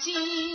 金。